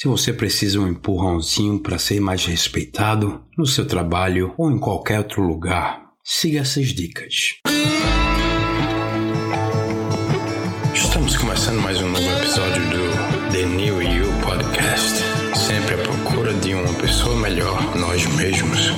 Se você precisa um empurrãozinho para ser mais respeitado no seu trabalho ou em qualquer outro lugar, siga essas dicas. Estamos começando mais um novo episódio do The New You Podcast. Sempre à procura de uma pessoa melhor, nós mesmos.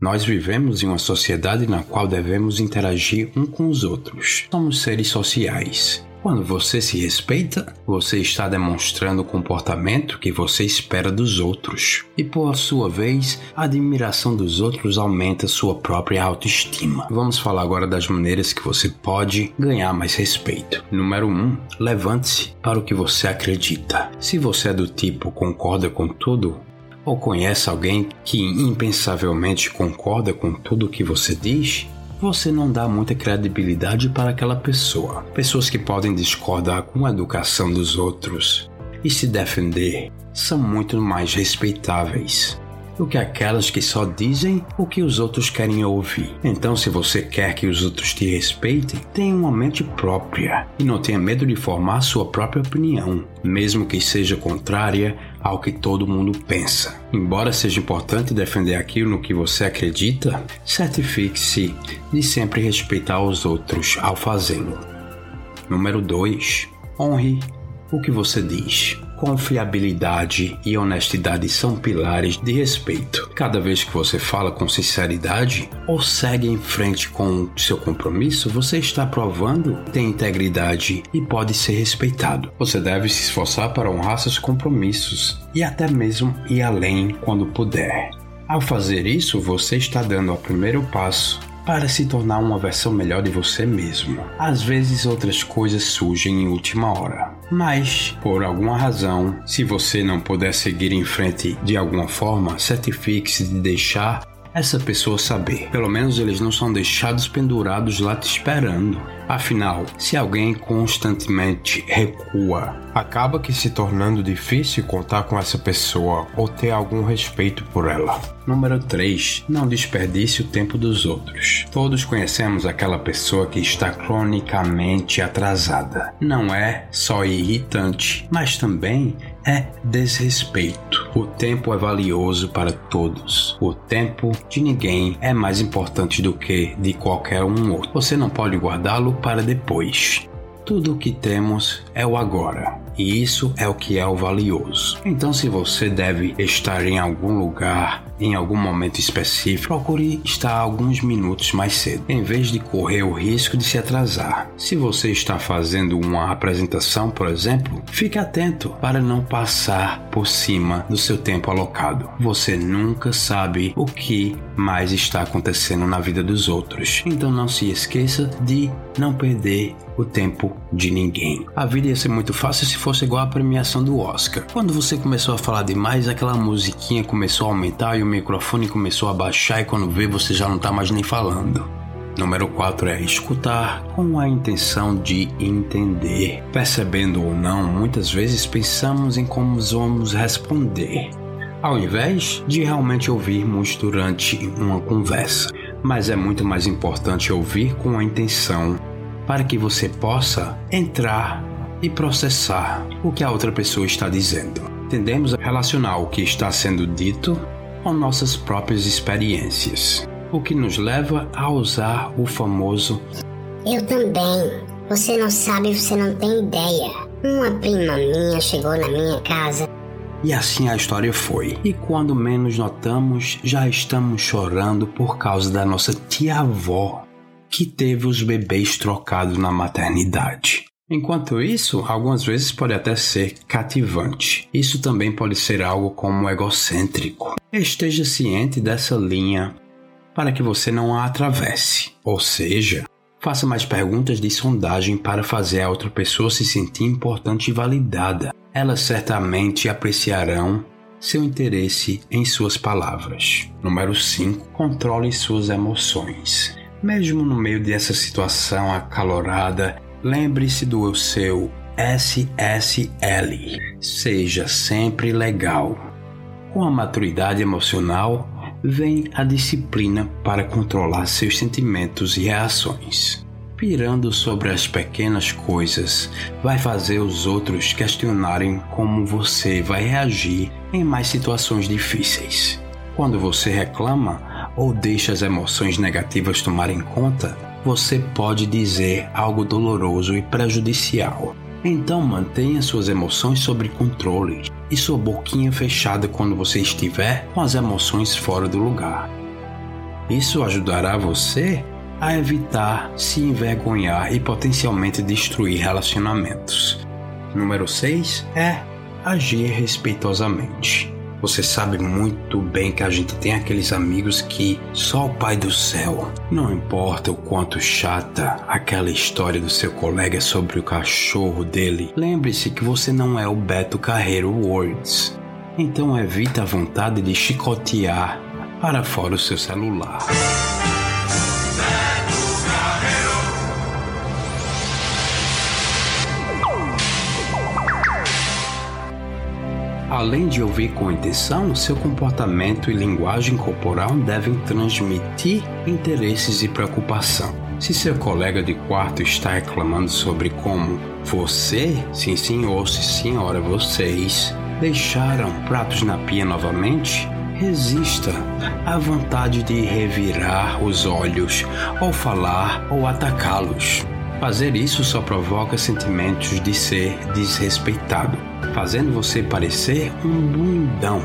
Nós vivemos em uma sociedade na qual devemos interagir um com os outros. Somos seres sociais. Quando você se respeita, você está demonstrando o comportamento que você espera dos outros. E por sua vez, a admiração dos outros aumenta sua própria autoestima. Vamos falar agora das maneiras que você pode ganhar mais respeito. Número 1. Um, Levante-se para o que você acredita. Se você é do tipo concorda com tudo, ou conhece alguém que impensavelmente concorda com tudo o que você diz, você não dá muita credibilidade para aquela pessoa. Pessoas que podem discordar com a educação dos outros e se defender são muito mais respeitáveis do que aquelas que só dizem o que os outros querem ouvir. Então, se você quer que os outros te respeitem, tenha uma mente própria e não tenha medo de formar sua própria opinião, mesmo que seja contrária ao que todo mundo pensa. Embora seja importante defender aquilo no que você acredita, certifique-se de sempre respeitar os outros ao fazê-lo. Número 2. Honre o que você diz. Confiabilidade e honestidade são pilares de respeito. Cada vez que você fala com sinceridade ou segue em frente com seu compromisso, você está provando tem integridade e pode ser respeitado. Você deve se esforçar para honrar seus compromissos e até mesmo ir além quando puder. Ao fazer isso, você está dando o primeiro passo para se tornar uma versão melhor de você mesmo. Às vezes outras coisas surgem em última hora, mas por alguma razão, se você não puder seguir em frente de alguma forma, certifique-se de deixar essa pessoa saber. Pelo menos eles não são deixados pendurados lá te esperando. Afinal, se alguém constantemente recua, acaba que se tornando difícil contar com essa pessoa ou ter algum respeito por ela. Número 3. Não desperdice o tempo dos outros. Todos conhecemos aquela pessoa que está cronicamente atrasada. Não é só irritante, mas também é desrespeito. O tempo é valioso para todos. O tempo de ninguém é mais importante do que de qualquer um outro. Você não pode guardá-lo para depois. Tudo o que temos é o agora, e isso é o que é o valioso. Então, se você deve estar em algum lugar em algum momento específico, procure estar alguns minutos mais cedo, em vez de correr o risco de se atrasar. Se você está fazendo uma apresentação, por exemplo, fique atento para não passar por cima do seu tempo alocado. Você nunca sabe o que mais está acontecendo na vida dos outros. Então não se esqueça de não perder o tempo de ninguém. A vida ia ser muito fácil se fosse igual a premiação do Oscar. Quando você começou a falar demais, aquela musiquinha começou a aumentar e o microfone começou a baixar e quando vê você já não tá mais nem falando. Número 4 é escutar com a intenção de entender. Percebendo ou não, muitas vezes pensamos em como vamos responder, ao invés de realmente ouvirmos durante uma conversa. Mas é muito mais importante ouvir com a intenção para que você possa entrar e processar o que a outra pessoa está dizendo. Tendemos a relacionar o que está sendo dito com nossas próprias experiências, o que nos leva a usar o famoso Eu também. Você não sabe, você não tem ideia. Uma prima minha chegou na minha casa. E assim a história foi. E quando menos notamos, já estamos chorando por causa da nossa tia-avó que teve os bebês trocados na maternidade. Enquanto isso, algumas vezes pode até ser cativante. Isso também pode ser algo como egocêntrico. Esteja ciente dessa linha para que você não a atravesse. Ou seja, faça mais perguntas de sondagem para fazer a outra pessoa se sentir importante e validada. Elas certamente apreciarão seu interesse em suas palavras. Número 5. Controle suas emoções. Mesmo no meio dessa situação acalorada Lembre-se do seu SSL. Seja sempre legal. Com a maturidade emocional vem a disciplina para controlar seus sentimentos e reações. pirando sobre as pequenas coisas, vai fazer os outros questionarem como você vai reagir em mais situações difíceis. Quando você reclama ou deixa as emoções negativas tomarem conta, você pode dizer algo doloroso e prejudicial. Então mantenha suas emoções sob controle e sua boquinha fechada quando você estiver com as emoções fora do lugar. Isso ajudará você a evitar se envergonhar e potencialmente destruir relacionamentos. Número 6 é agir respeitosamente. Você sabe muito bem que a gente tem aqueles amigos que só o Pai do céu. Não importa o quanto chata aquela história do seu colega sobre o cachorro dele, lembre-se que você não é o Beto Carreiro Words. Então evita a vontade de chicotear para fora o seu celular. Além de ouvir com intenção, seu comportamento e linguagem corporal devem transmitir interesses e preocupação. Se seu colega de quarto está reclamando sobre como você, sim senhor, sim senhora, vocês, deixaram pratos na pia novamente, resista à vontade de revirar os olhos, ou falar ou atacá-los. Fazer isso só provoca sentimentos de ser desrespeitado, fazendo você parecer um bundão.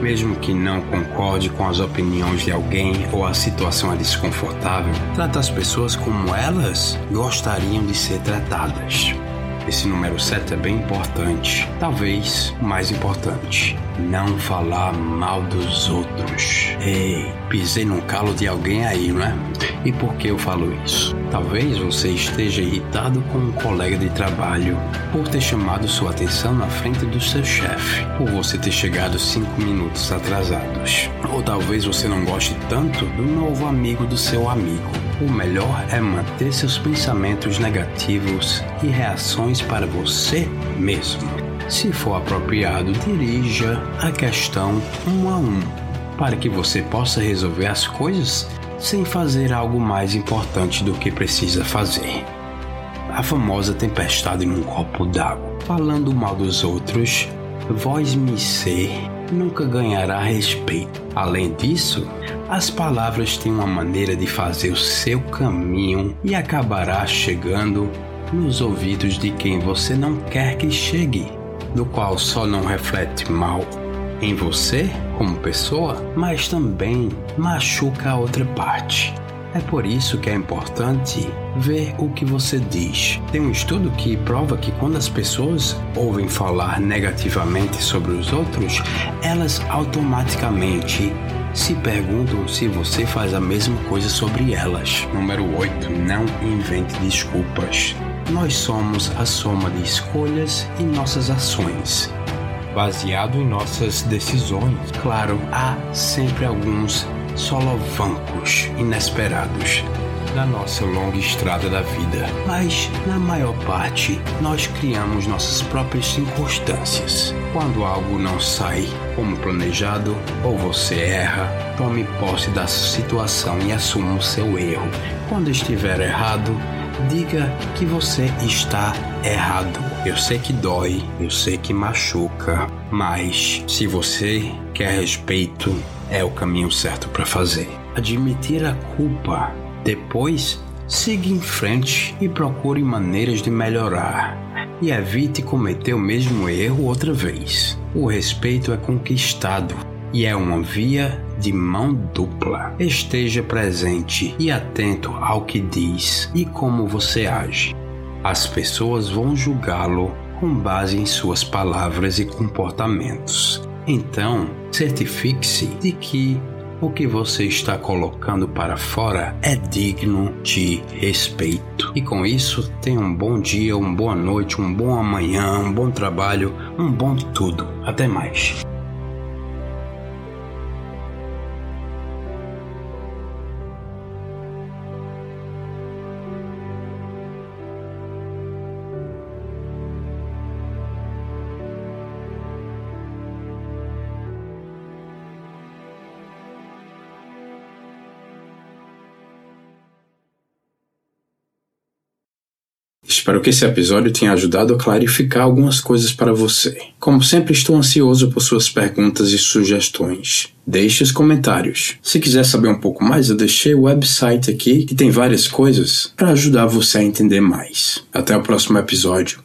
Mesmo que não concorde com as opiniões de alguém ou a situação é desconfortável, trata as pessoas como elas gostariam de ser tratadas. Esse número 7 é bem importante, talvez mais importante. Não falar mal dos outros. Ei, pisei num calo de alguém aí, não é? E por que eu falo isso? Talvez você esteja irritado com um colega de trabalho por ter chamado sua atenção na frente do seu chefe, por você ter chegado cinco minutos atrasados. Ou talvez você não goste tanto do novo amigo do seu amigo. O melhor é manter seus pensamentos negativos e reações para você mesmo. Se for apropriado, dirija a questão um a um, para que você possa resolver as coisas sem fazer algo mais importante do que precisa fazer. A famosa tempestade num copo d'água. Falando mal dos outros, voz me ser nunca ganhará respeito. Além disso, as palavras têm uma maneira de fazer o seu caminho e acabará chegando nos ouvidos de quem você não quer que chegue, do qual só não reflete mal em você como pessoa, mas também machuca a outra parte. É por isso que é importante ver o que você diz. Tem um estudo que prova que quando as pessoas ouvem falar negativamente sobre os outros, elas automaticamente se perguntam se você faz a mesma coisa sobre elas. Número 8. Não invente desculpas. Nós somos a soma de escolhas e nossas ações baseado em nossas decisões. Claro, há sempre alguns solovancos inesperados na nossa longa estrada da vida, mas na maior parte nós criamos nossas próprias circunstâncias. Quando algo não sai como planejado ou você erra, tome posse da situação e assuma o seu erro. Quando estiver errado, diga que você está errado. Eu sei que dói, eu sei que machuca, mas se você quer respeito, é o caminho certo para fazer. Admitir a culpa, depois siga em frente e procure maneiras de melhorar. E evite cometer o mesmo erro outra vez. O respeito é conquistado e é uma via de mão dupla. Esteja presente e atento ao que diz e como você age. As pessoas vão julgá-lo com base em suas palavras e comportamentos. Então, certifique-se de que o que você está colocando para fora é digno de respeito. E com isso, tenha um bom dia, uma boa noite, um bom amanhã, um bom trabalho, um bom tudo. Até mais. Espero que esse episódio tenha ajudado a clarificar algumas coisas para você. Como sempre, estou ansioso por suas perguntas e sugestões. Deixe os comentários. Se quiser saber um pouco mais, eu deixei o website aqui que tem várias coisas para ajudar você a entender mais. Até o próximo episódio.